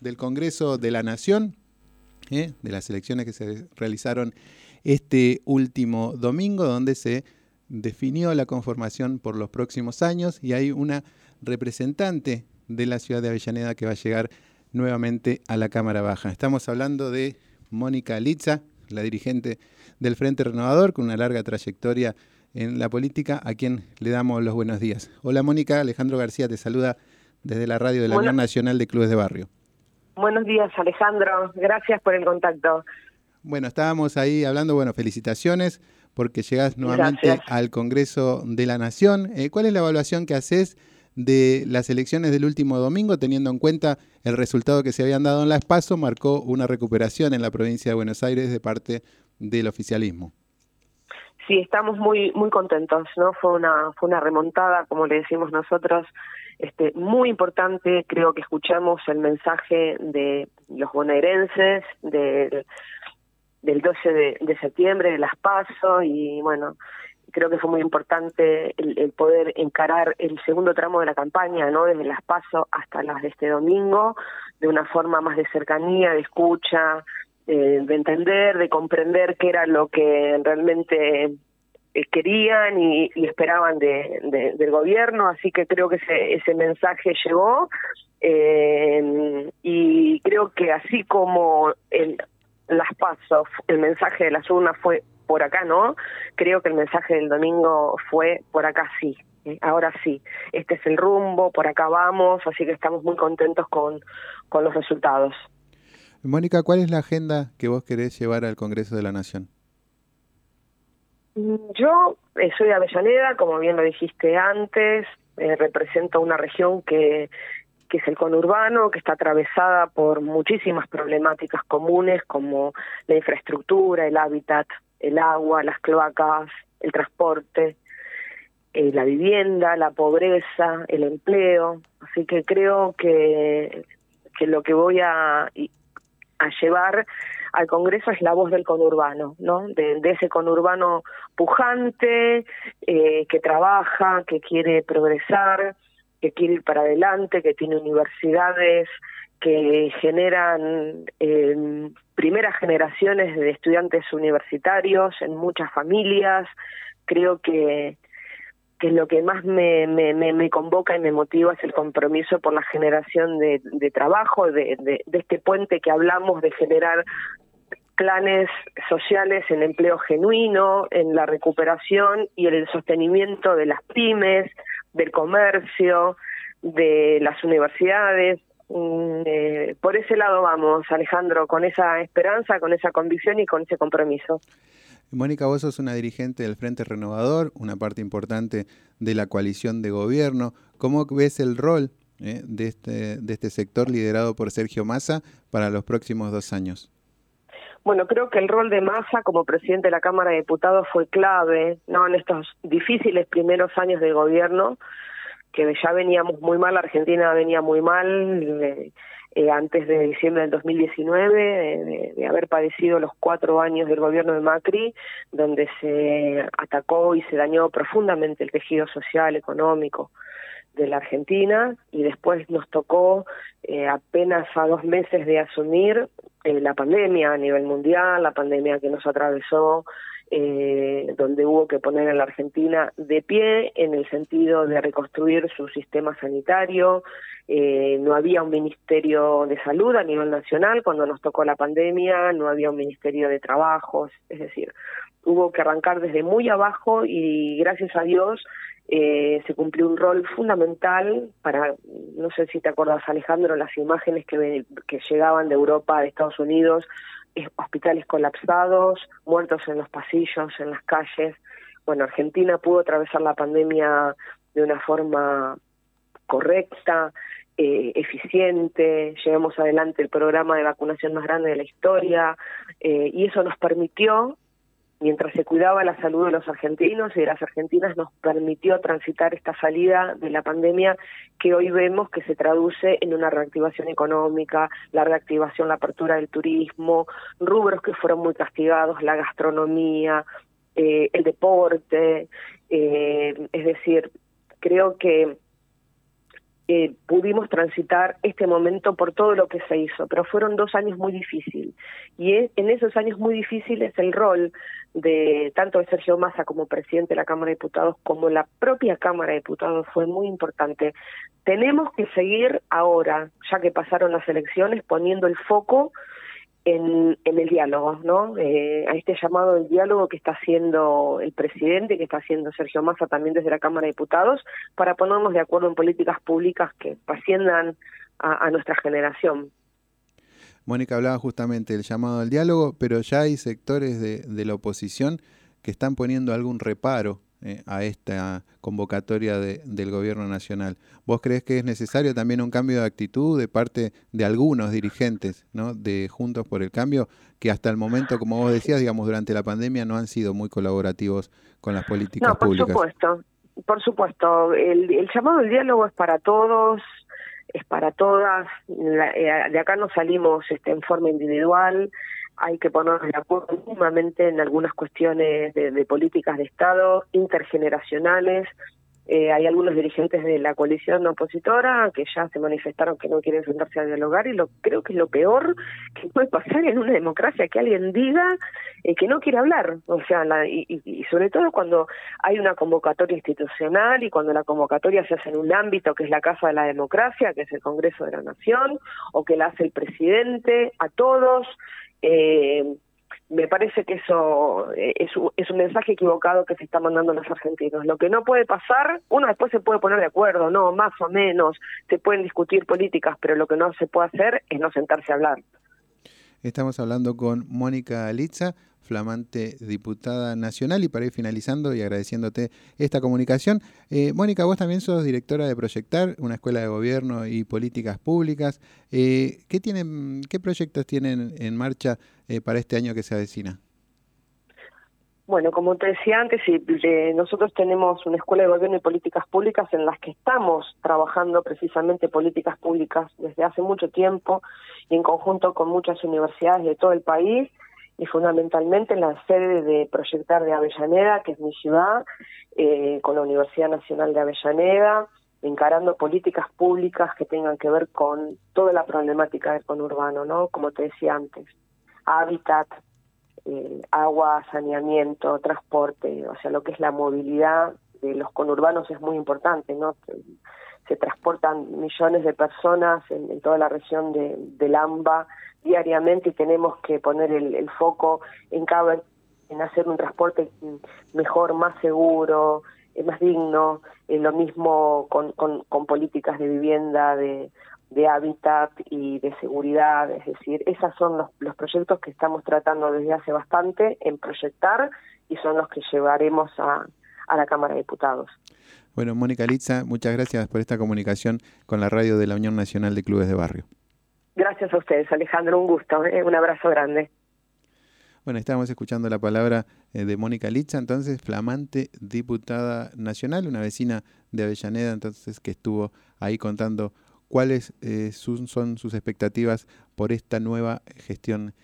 del Congreso de la Nación, ¿eh? de las elecciones que se realizaron este último domingo, donde se definió la conformación por los próximos años y hay una representante de la ciudad de Avellaneda que va a llegar nuevamente a la Cámara Baja. Estamos hablando de Mónica Litza, la dirigente del Frente Renovador, con una larga trayectoria en la política, a quien le damos los buenos días. Hola Mónica, Alejandro García te saluda desde la radio de la Unión Nacional de Clubes de Barrio. Buenos días Alejandro, gracias por el contacto. Bueno, estábamos ahí hablando, bueno, felicitaciones porque llegás nuevamente al Congreso de la Nación. Eh, ¿Cuál es la evaluación que haces de las elecciones del último domingo, teniendo en cuenta el resultado que se habían dado en la ESPASO, marcó una recuperación en la provincia de Buenos Aires de parte del oficialismo? Sí, estamos muy muy contentos, ¿no? Fue una fue una remontada, como le decimos nosotros, este muy importante. Creo que escuchamos el mensaje de los bonaerenses, de del 12 de, septiembre, de las PASO, y bueno, creo que fue muy importante el, poder encarar el segundo tramo de la campaña, ¿no? Desde las PASO hasta las de este domingo, de una forma más de cercanía, de escucha, de entender, de comprender qué era lo que realmente eh, querían y, esperaban de, del gobierno, así que creo que ese, ese mensaje llegó eh, y creo que así como el, las pasos, el mensaje de las urnas fue por acá, ¿no? Creo que el mensaje del domingo fue por acá sí, ¿eh? ahora sí, este es el rumbo, por acá vamos, así que estamos muy contentos con, con los resultados. Mónica, ¿cuál es la agenda que vos querés llevar al Congreso de la Nación? Mm, yo eh, soy Avellaneda, como bien lo dijiste antes, eh, represento una región que que es el conurbano, que está atravesada por muchísimas problemáticas comunes como la infraestructura, el hábitat, el agua, las cloacas, el transporte, eh, la vivienda, la pobreza, el empleo. Así que creo que, que lo que voy a, a llevar al Congreso es la voz del conurbano, ¿no? De, ese conurbano pujante, eh, que trabaja, que quiere progresar, que quiere ir para adelante, que tiene universidades que generan eh, primeras generaciones de estudiantes universitarios en muchas familias. Creo que, lo que más me, convoca y me motiva es el compromiso por la generación de, trabajo, de, de este puente que hablamos de generar planes sociales en empleo genuino, en la recuperación y el sostenimiento de las pymes, del comercio, de las universidades. Mm, eh, por ese lado vamos, Alejandro, con esa esperanza, con esa convicción y con ese compromiso. Mónica, vos sos una dirigente del Frente Renovador, una parte importante de la coalición de gobierno. ¿Cómo ves el rol eh, de, este, de este sector liderado por Sergio Massa para los próximos dos años? Bueno, creo que el rol de Massa como presidente de la Cámara de Diputados fue clave, ¿no? En estos difíciles primeros años de gobierno, que ya veníamos muy mal, Argentina venía muy mal eh, eh, antes de diciembre del 2019, de, haber padecido los cuatro años del gobierno de Macri, donde se atacó y se dañó profundamente el tejido social, económico de la Argentina, y después nos tocó eh, apenas a dos meses de asumir eh, la pandemia a nivel mundial, la pandemia que nos atravesó, eh, donde hubo que poner a la Argentina de pie en el sentido de reconstruir su sistema sanitario. Eh, no había un ministerio de salud a nivel nacional cuando nos tocó la pandemia, no había un ministerio de trabajos, es decir, hubo que arrancar desde muy abajo y gracias a Dios eh, se cumplió un rol fundamental para, no sé si te acuerdas Alejandro, las imágenes que, que llegaban de Europa, de Estados Unidos, hospitales colapsados, muertos en los pasillos, en las calles. Bueno, Argentina pudo atravesar la pandemia de una forma correcta, eh, eficiente, llevamos adelante el programa de vacunación más grande de la historia eh, y eso nos permitió mientras se cuidaba la salud de los argentinos y de las argentinas, nos permitió transitar esta salida de la pandemia que hoy vemos que se traduce en una reactivación económica, la reactivación, la apertura del turismo, rubros que fueron muy castigados, la gastronomía, eh, el deporte, eh, es decir, creo que eh, pudimos transitar este momento por todo lo que se hizo, pero fueron dos años muy difíciles. Y en esos años muy difíciles el rol de tanto de Sergio Massa como presidente de la Cámara de Diputados como la propia Cámara de Diputados fue muy importante. Tenemos que seguir ahora, ya que pasaron las elecciones, poniendo el foco en, el diálogo, ¿no? Eh, a este llamado del diálogo que está haciendo el presidente, que está haciendo Sergio Massa también desde la Cámara de Diputados, para ponernos de acuerdo en políticas públicas que asciendan a, nuestra generación. Mónica hablaba justamente del llamado al diálogo, pero ya hay sectores de, de la oposición que están poniendo algún reparo eh, a esta convocatoria del gobierno nacional. ¿Vos crees que es necesario también un cambio de actitud de parte de algunos dirigentes ¿no? de Juntos por el Cambio que hasta el momento, como vos decías, digamos, durante la pandemia no han sido muy colaborativos con las políticas no, por supuesto, por supuesto. El, el llamado al diálogo es para todos, es para todas. Eh, de acá no salimos este, en forma individual hay que ponernos de acuerdo mínimamente en algunas cuestiones de, políticas de Estado intergeneracionales. Eh, hay algunos dirigentes de la coalición opositora que ya se manifestaron que no quieren sentarse a dialogar y lo creo que es lo peor que puede pasar en una democracia que alguien diga eh, que no quiere hablar, o sea, y, y, sobre todo cuando hay una convocatoria institucional y cuando la convocatoria se hace en un ámbito que es la casa de la democracia, que es el Congreso de la Nación, o que la hace el presidente a todos, eh, me parece que eso eh, es, es, un mensaje equivocado que se está mandando a los argentinos. Lo que no puede pasar, uno después se puede poner de acuerdo, no, más o menos, se pueden discutir políticas, pero lo que no se puede hacer es no sentarse a hablar. Estamos hablando con Mónica Litza, flamante diputada nacional. Y para ir finalizando y agradeciéndote esta comunicación, eh, Mónica, vos también sos directora de Proyectar, una escuela de gobierno y políticas públicas. Eh, ¿qué, tienen, ¿Qué proyectos tienen en marcha eh, para este año que se avecina? Bueno, como te decía antes, nosotros tenemos una escuela de gobierno y políticas públicas en las que estamos trabajando precisamente políticas públicas desde hace mucho tiempo y en conjunto con muchas universidades de todo el país y fundamentalmente en la sede de Proyectar de Avellaneda, que es mi ciudad, eh, con la Universidad Nacional de Avellaneda, encarando políticas públicas que tengan que ver con toda la problemática del conurbano, ¿no? Como te decía antes, hábitat, eh, agua, saneamiento, transporte, o sea, lo que es la movilidad de los conurbanos es muy importante, ¿no? Se, transportan millones de personas en, toda la región de, del AMBA diariamente y tenemos que poner el, foco en cada en hacer un transporte mejor, más seguro, eh, más digno, eh, lo mismo con, con, con, políticas de vivienda, de, de hábitat y de seguridad, es decir, esos son los, los proyectos que estamos tratando desde hace bastante en proyectar y son los que llevaremos a, a la Cámara de Diputados. Bueno, Mónica Litza, muchas gracias por esta comunicación con la radio de la Unión Nacional de Clubes de Barrio. Gracias a ustedes, Alejandro, un gusto, ¿eh? un abrazo grande. Bueno, estábamos escuchando la palabra eh, de Mónica Litza, entonces flamante diputada nacional, una vecina de Avellaneda, entonces que estuvo ahí contando cuáles eh, son sus expectativas por esta nueva gestión